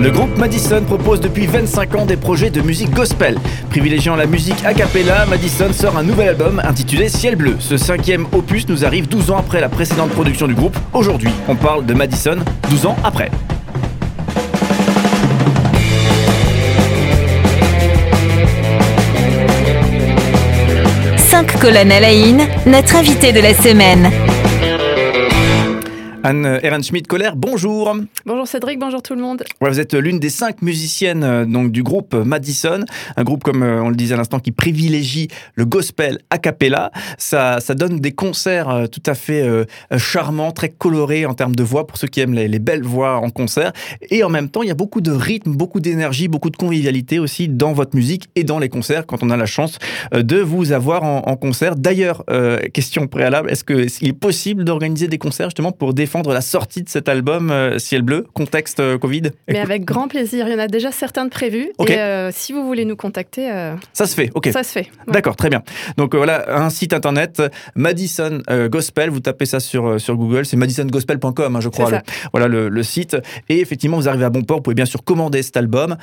Le groupe Madison propose depuis 25 ans des projets de musique gospel. Privilégiant la musique a cappella, Madison sort un nouvel album intitulé Ciel Bleu. Ce cinquième opus nous arrive 12 ans après la précédente production du groupe. Aujourd'hui, on parle de Madison 12 ans après. À la notre invité de la semaine. Anne Ehrenschmidt-Kohler, bonjour. Bonjour Cédric, bonjour tout le monde. vous êtes l'une des cinq musiciennes euh, donc, du groupe Madison, un groupe, comme euh, on le disait à l'instant, qui privilégie le gospel a cappella. Ça, ça donne des concerts euh, tout à fait charmants, très colorés en termes de voix, pour ceux qui aiment les, belles voix en concert. Et en même temps, il y a beaucoup de rythme, beaucoup d'énergie, beaucoup de convivialité aussi dans votre musique et dans les concerts, quand on a la chance de vous avoir en, concert. D'ailleurs, question préalable, est-ce qu'il est possible d'organiser des concerts justement pour des défendre la sortie de cet album euh, Ciel Bleu, contexte euh, Covid Mais avec grand plaisir. Il y en a déjà certains de prévus. Et euh, si vous voulez nous contacter. ça se fait, ok. Ça se fait. D'accord, très bien. Donc voilà, un site internet, Madison Gospel. Vous tapez ça sur, sur Google. C'est madisongospel.com, hein, je crois. Le, voilà le, site. Et effectivement, vous arrivez à bon port. Vous pouvez bien sûr commander cet album.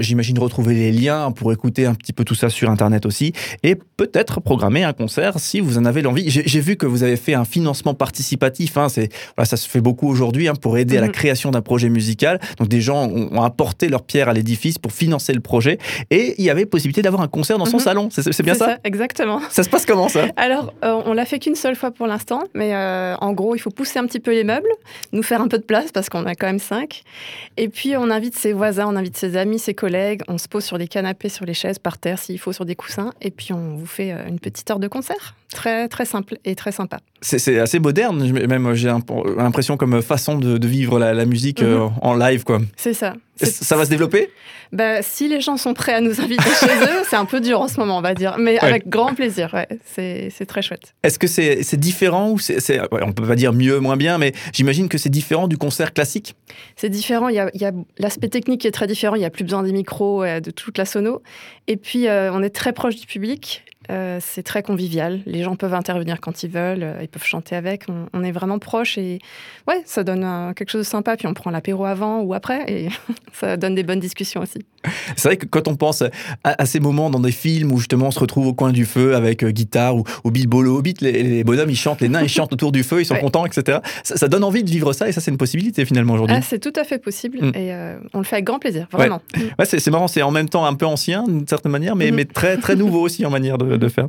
J'imagine retrouver les liens pour écouter un petit peu tout ça sur internet aussi. Et peut-être programmer un concert si vous en avez l'envie. J'ai vu que vous avez fait un financement participatif. Hein, c'est ça se fait beaucoup aujourd'hui hein, pour aider à la mhm. création d'un projet musical. Donc des gens ont, apporté leur pierre à l'édifice pour financer le projet et il y avait possibilité d'avoir un concert dans son mhm. salon. C'est bien ça, Exactement. Ça se passe comment ça? Alors euh, on l'a fait qu'une seule fois pour l'instant, mais euh, en gros il faut pousser un petit peu les meubles, nous faire un peu de place parce qu'on a quand même cinq. Et puis on invite ses voisins, on invite ses amis, ses collègues, on se pose sur des canapés, sur les chaises, par terre s'il faut, sur des coussins, et puis on vous fait euh, une petite heure de concert. Très très simple et très sympa. C'est assez moderne, même j'ai l'impression comme façon de, vivre la, musique mhm. euh, en live, quoi. C'est ça. Ça va se développer? Bah, Si les gens sont prêts à nous inviter chez eux, c'est un peu dur en ce moment, on va dire. Mais avec grand plaisir, ouais. c'est très chouette. Est-ce que c'est différent ou c'est, On peut pas dire mieux, moins bien, mais j'imagine que c'est différent du concert classique? C'est différent. Il y a, a l'aspect technique qui est très différent. Il n'y a plus besoin des micros, de toute la sono. Et puis, euh, on est très proche du public. Euh, c'est très convivial. Les gens peuvent intervenir quand ils veulent, euh, ils peuvent chanter avec. On, est vraiment proche et ouais, ça donne quelque chose de sympa. Puis on prend l'apéro avant ou après et ça donne des bonnes discussions aussi. C'est vrai que quand on pense à, ces moments dans des films où justement on se retrouve au coin du feu avec euh, guitare ou, ou Bilbo le Hobbit, les, bonhommes ils chantent, les nains ils chantent autour du feu, ils sont contents, etc. Ça, donne envie de vivre ça et ça c'est une possibilité finalement aujourd'hui. Ah, c'est tout à fait possible mm. et on le fait avec grand plaisir, vraiment. Ouais, c'est marrant, c'est en même temps un peu ancien d'une certaine manière, mais, mm. mais très, très nouveau aussi en manière de, de faire.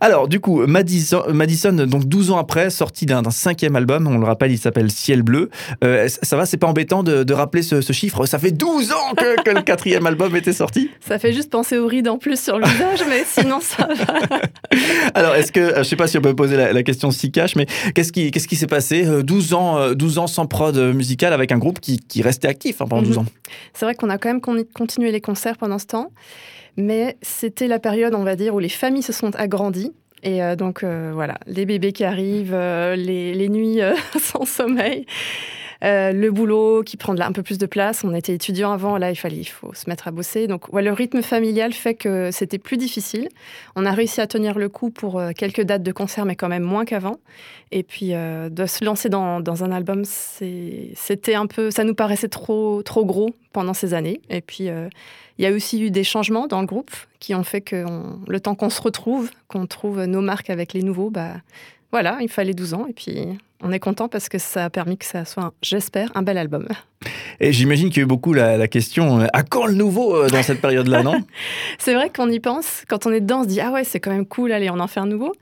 Alors, du coup, Madison, Madison, donc 12 ans après, sorti d'un cinquième album, on le rappelle, il s'appelle Ciel Bleu. Euh, ça va, c'est pas embêtant de, rappeler ce, chiffre Ça fait 12 ans que, le quatrième album était sorti Ça fait juste penser aux rides en plus sur le visage, mais sinon ça va. Alors, est-ce que, euh, je sais pas si on peut poser la, question si cash, mais qu'est-ce qui qu'est-ce qui s'est passé 12 euh, ans, 12 ans sans prod musical avec un groupe qui, restait actif hein, pendant 12 mhm. ans? C'est vrai qu'on a quand même continué les concerts pendant ce temps. Mais c'était la période, on va dire, où les familles se sont agrandies. Et euh, donc, euh, voilà, les bébés qui arrivent, euh, les, nuits sans sommeil. Le boulot qui prend un peu plus de place. On était étudiants avant, là il fallait, il faut se mettre à bosser. Donc le rythme familial fait que c'était plus difficile. On a réussi à tenir le coup pour quelques dates de concert, mais quand même moins qu'avant. Et puis de se lancer dans, dans un album, c'était un peu, ça nous paraissait trop trop gros pendant ces années. Et puis il y a aussi eu des changements dans le groupe qui ont fait que le temps qu'on se retrouve, qu'on trouve nos marques avec les nouveaux, bah, voilà, il fallait 12 ans et puis on est content parce que ça a permis que ça soit, j'espère, un bel album. Et j'imagine qu'il y a eu beaucoup la, question euh, à quand le nouveau euh, dans cette période-là, non? C'est vrai qu'on y pense. Quand on est dedans, on se dit ah ouais, c'est quand même cool, allez, on en fait un nouveau.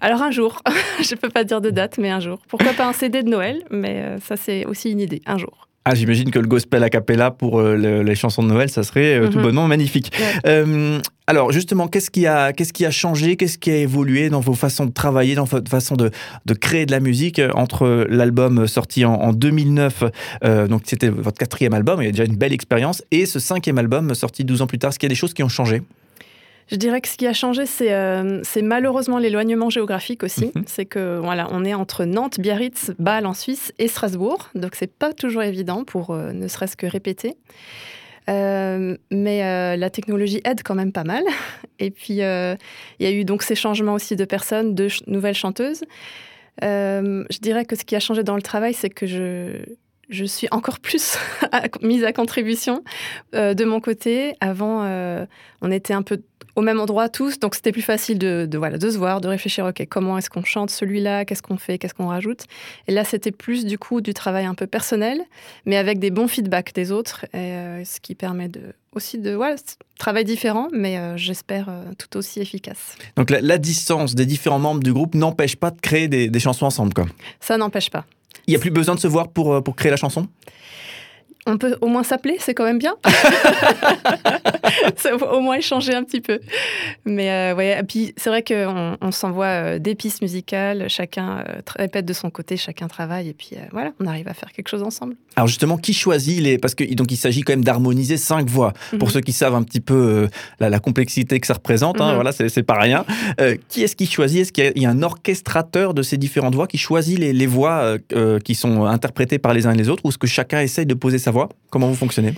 Alors un jour, je ne peux pas dire de date, mais un jour. Pourquoi pas un CD de Noël Mais euh, ça, c'est aussi une idée, un jour. Ah, j'imagine que le gospel a cappella pour euh, les chansons de Noël, ça serait euh, tout mhm. bonnement magnifique. Euh, alors justement, qu'est-ce qui a, qu'est-ce qui a changé, qu'est-ce qui a évolué dans vos façons de travailler, dans votre façon de, de créer de la musique entre l'album sorti en, 2009, donc c'était votre quatrième album, il y a déjà une belle expérience, et ce cinquième album sorti 12 ans plus tard? Est-ce qu'il y a des choses qui ont changé? Je dirais que ce qui a changé, c'est euh, malheureusement l'éloignement géographique aussi. Mhm. C'est que voilà, on est entre Nantes, Biarritz, Bâle en Suisse et Strasbourg, donc c'est pas toujours évident pour euh, ne serait-ce que répéter. Euh, mais la technologie aide quand même pas mal. Et puis, il y a eu donc ces changements aussi de personnes, de nouvelles chanteuses. je dirais que ce qui a changé dans le travail, c'est que je, je suis encore plus mise à contribution de mon côté. Avant, on était un peu au même endroit tous, donc c'était plus facile de, voilà, de se voir, de réfléchir, ok, comment est-ce qu'on chante celui-là, qu'est-ce qu'on fait, qu'est-ce qu'on rajoute? Et là, c'était plus du coup du travail un peu personnel, mais avec des bons feedbacks des autres, et, ce qui permet de, aussi de voilà, travail différent, mais j'espère tout aussi efficace. Donc la, distance des différents membres du groupe n'empêche pas de créer des, des chansons ensemble, quoi? Ça n'empêche pas. Il n'y a plus besoin de se voir pour, euh, pour créer la chanson? On peut au moins s'appeler, c'est quand même bien. au moins échanger un petit peu. Mais euh, ouais, et puis c'est vrai qu'on on, s'envoie euh, des pistes musicales, chacun euh, répète de son côté, chacun travaille, et puis voilà, on arrive à faire quelque chose ensemble. Alors justement, qui choisit les Parce que donc il s'agit quand même d'harmoniser cinq voix. Pour mhm. ceux qui savent un petit peu la, complexité que ça représente, hein, mhm. voilà, c'est pas rien. qui est-ce qui choisit? Est-ce qu'il y, a un orchestrateur de ces différentes voix qui choisit les, les voix qui sont interprétées par les uns et les autres, ou est-ce que chacun essaye de poser sa voix Comment vous fonctionnez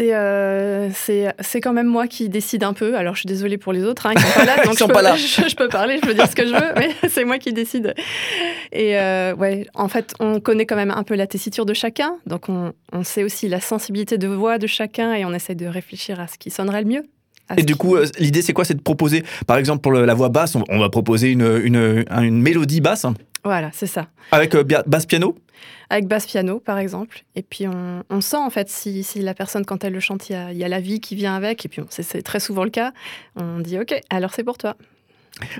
euh, c'est c'est quand même moi qui décide un peu. Alors je suis désolée pour les autres, hein, ils sont pas là, donc je, peux, là. Je, peux parler, je peux dire ce que je veux, mais c'est moi qui décide. Et euh, ouais, en fait, on connaît quand même un peu la tessiture de chacun, donc on, on, sait aussi la sensibilité de voix de chacun et on essaie de réfléchir à ce qui sonnerait le mieux. Et du coup, euh, l'idée c'est quoi? C'est de proposer, par exemple pour la voix basse, on, va proposer une, une, une mélodie basse. Voilà, c'est ça. Avec basse piano? Avec basse piano par exemple. Et puis on, sent en fait si, la personne quand elle le chante, il y a, la vie qui vient avec. Et puis c'est très souvent le cas. On dit ok, alors c'est pour toi.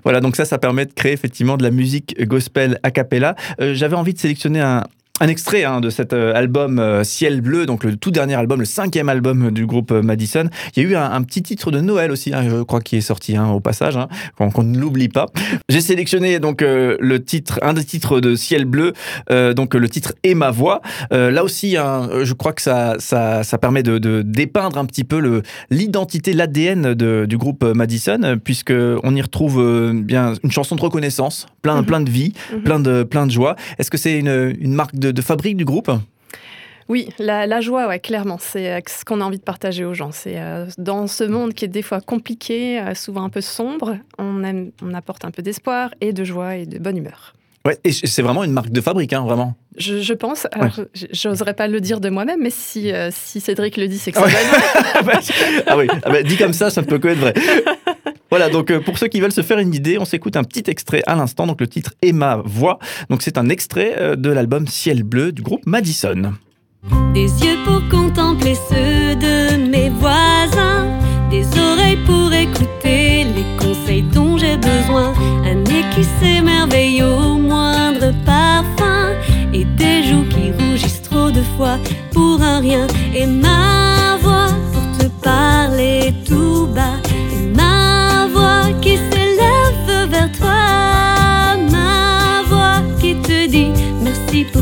Voilà, donc ça, ça permet de créer effectivement de la musique gospel a cappella. Euh, j'avais envie de sélectionner un, un extrait hein, de cet euh, album euh, Ciel Bleu, donc le tout dernier album, le cinquième album du groupe euh, Madison. Il y a eu un, petit titre de Noël aussi, hein, je crois, qui est sorti hein, au passage, hein, qu'on ne l'oublie pas. J'ai sélectionné donc le titre, un des titres de Ciel Bleu, donc le titre Et ma voix. là aussi, je crois que ça, ça, ça permet de, de, dépeindre un petit peu l'identité, l'ADN du groupe Madison, puisque on y retrouve bien une chanson de reconnaissance, plein, mhm. plein de vie, mhm. plein de, plein de joie. Est-ce que c'est une, une marque de de, fabrique du groupe oui, la, joie, ouais, clairement, c'est euh, ce qu'on a envie de partager aux gens. C'est euh, dans ce monde qui est des fois compliqué, euh, souvent un peu sombre, on, on apporte un peu d'espoir et de joie et de bonne humeur. Ouais, et c'est vraiment une marque de fabrique, hein, vraiment. Je, pense. Alors, j'oserais pas le dire de moi-même, mais si, si Cédric le dit, c'est que c'est vrai. ah oui, ah bah, dit comme ça, ça ne peut que être vrai. Voilà, donc euh, pour ceux qui veulent se faire une idée, on s'écoute un petit extrait à l'instant. Donc le titre est ma voix. Donc c'est un extrait euh, de l'album Ciel bleu du groupe Madison. Des yeux pour contempler ceux de mes voisins, des oreilles pour écouter les conseils dont j'ai besoin, un nez qui s'émerveille au moindre parfum, et des joues qui rougissent trop de fois pour un rien, et ma voix pour te parler merci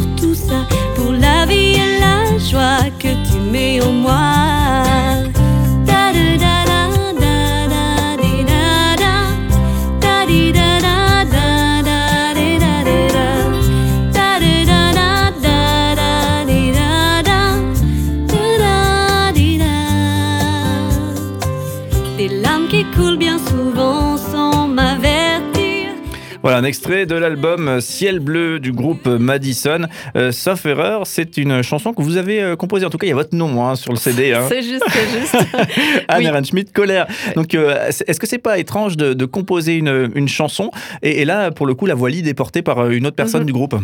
Voilà un extrait de l'album Ciel bleu du groupe Madison. Euh, sauf erreur, c'est une chanson que vous avez euh, composée. En tout cas, il y a votre nom hein, sur le CD. Hein. c'est juste, c'est juste. Anne Schmidt colère. Donc, euh, est-ce que c'est pas étrange de, composer une, chanson? Et, là, pour le coup, la voix lead est portée par une autre personne mhm. du groupe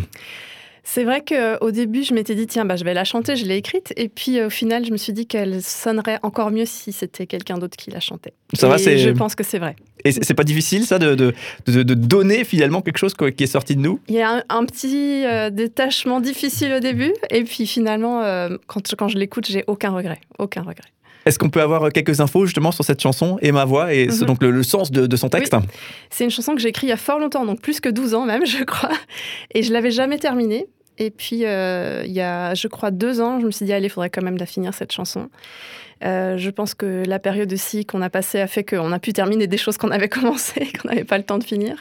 c'est vrai qu'au début, je m'étais dit, tiens, bah, je vais la chanter, je l'ai écrite. Et puis au final, je me suis dit qu'elle sonnerait encore mieux si c'était quelqu'un d'autre qui la chantait. Ça va, Je pense que c'est vrai. Et c'est pas difficile, ça, de, de, de, donner finalement quelque chose qui est sorti de nous? Il y a un, petit euh, détachement difficile au début. Et puis finalement, euh, quand, quand je l'écoute, j'ai aucun regret. Aucun regret. Est-ce qu'on peut avoir quelques infos justement sur cette chanson et ma voix et mhm. donc le, sens de, son texte? C'est une chanson que j'ai écrite il y a fort longtemps, donc plus que 12 ans même, je crois. Et je l'avais jamais terminée. Et puis, euh, il y a, je crois, deux ans, je me suis dit, allez, il faudrait quand même la finir, cette chanson. Euh, je pense que la période aussi qu'on a passée a fait qu'on a pu terminer des choses qu'on avait commencé, qu'on n'avait pas le temps de finir.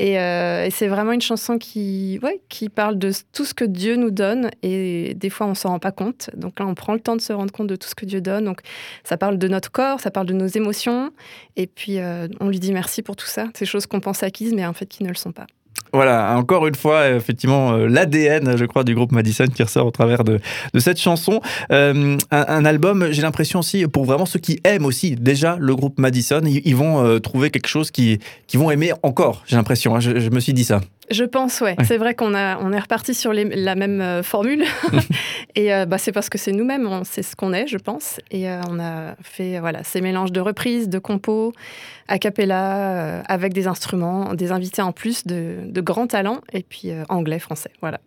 Euh, et, c'est vraiment une chanson qui, ouais, qui parle de tout ce que Dieu nous donne. Et des fois, on s'en rend pas compte. Donc là, on prend le temps de se rendre compte de tout ce que Dieu donne. Donc ça parle de notre corps, ça parle de nos émotions. Et puis, on lui dit merci pour tout ça. Ces choses qu'on pense acquises, mais en fait qui ne le sont pas. Voilà, encore une fois, effectivement, l'ADN, je crois, du groupe Madison qui ressort au travers de, cette chanson. un, album, j'ai l'impression aussi, pour vraiment ceux qui aiment aussi déjà le groupe Madison, ils, vont trouver quelque chose qui, qui vont aimer encore, j'ai l'impression. Hein. je me suis dit ça. Je pense, ouais. C'est vrai qu'on a, on est reparti sur la même euh, formule. et euh, bah, c'est parce que c'est nous-mêmes, c'est ce qu'on est, je pense. Et euh, on a fait voilà, ces mélanges de reprises, de compos, a cappella, avec des instruments, des invités en plus de, de grands talents, et puis anglais, français. Voilà.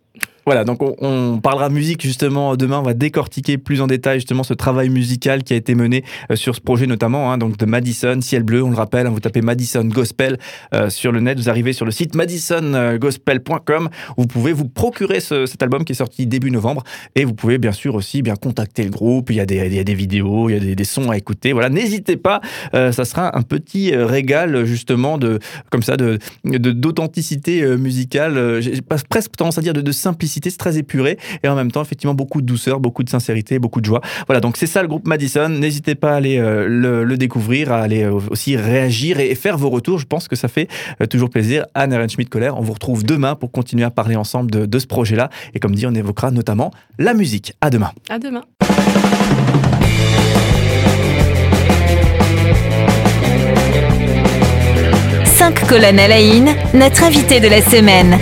Voilà, donc on, parlera musique justement demain. On va décortiquer plus en détail justement ce travail musical qui a été mené euh, sur ce projet notamment, hein, donc de Madison, Ciel Bleu. On le rappelle, hein, vous tapez Madison Gospel euh, sur le net, vous arrivez sur le site madisongospel.com. Vous pouvez vous procurer cet album qui est sorti début novembre et vous pouvez bien sûr aussi bien contacter le groupe. Il y a des, il y a des vidéos, il y a des, sons à écouter. Voilà, n'hésitez pas. Euh, ça sera un petit régal justement de comme ça de d'authenticité musicale. J'ai presque tendance à dire de, de simplicité, c'est très épuré et en même temps effectivement beaucoup de douceur, beaucoup de sincérité, beaucoup de joie. Voilà, donc c'est ça le groupe Madison. N'hésitez pas à aller euh, le, découvrir, à aller euh, aussi réagir et, faire vos retours. Je pense que ça fait euh, toujours plaisir. Anne Ehrenschmidt-Kohler, on vous retrouve demain pour continuer à parler ensemble de, de ce projet-là. Et comme dit, on évoquera notamment la musique. À demain. À demain. Cinq colonnes à la notre invité de la semaine.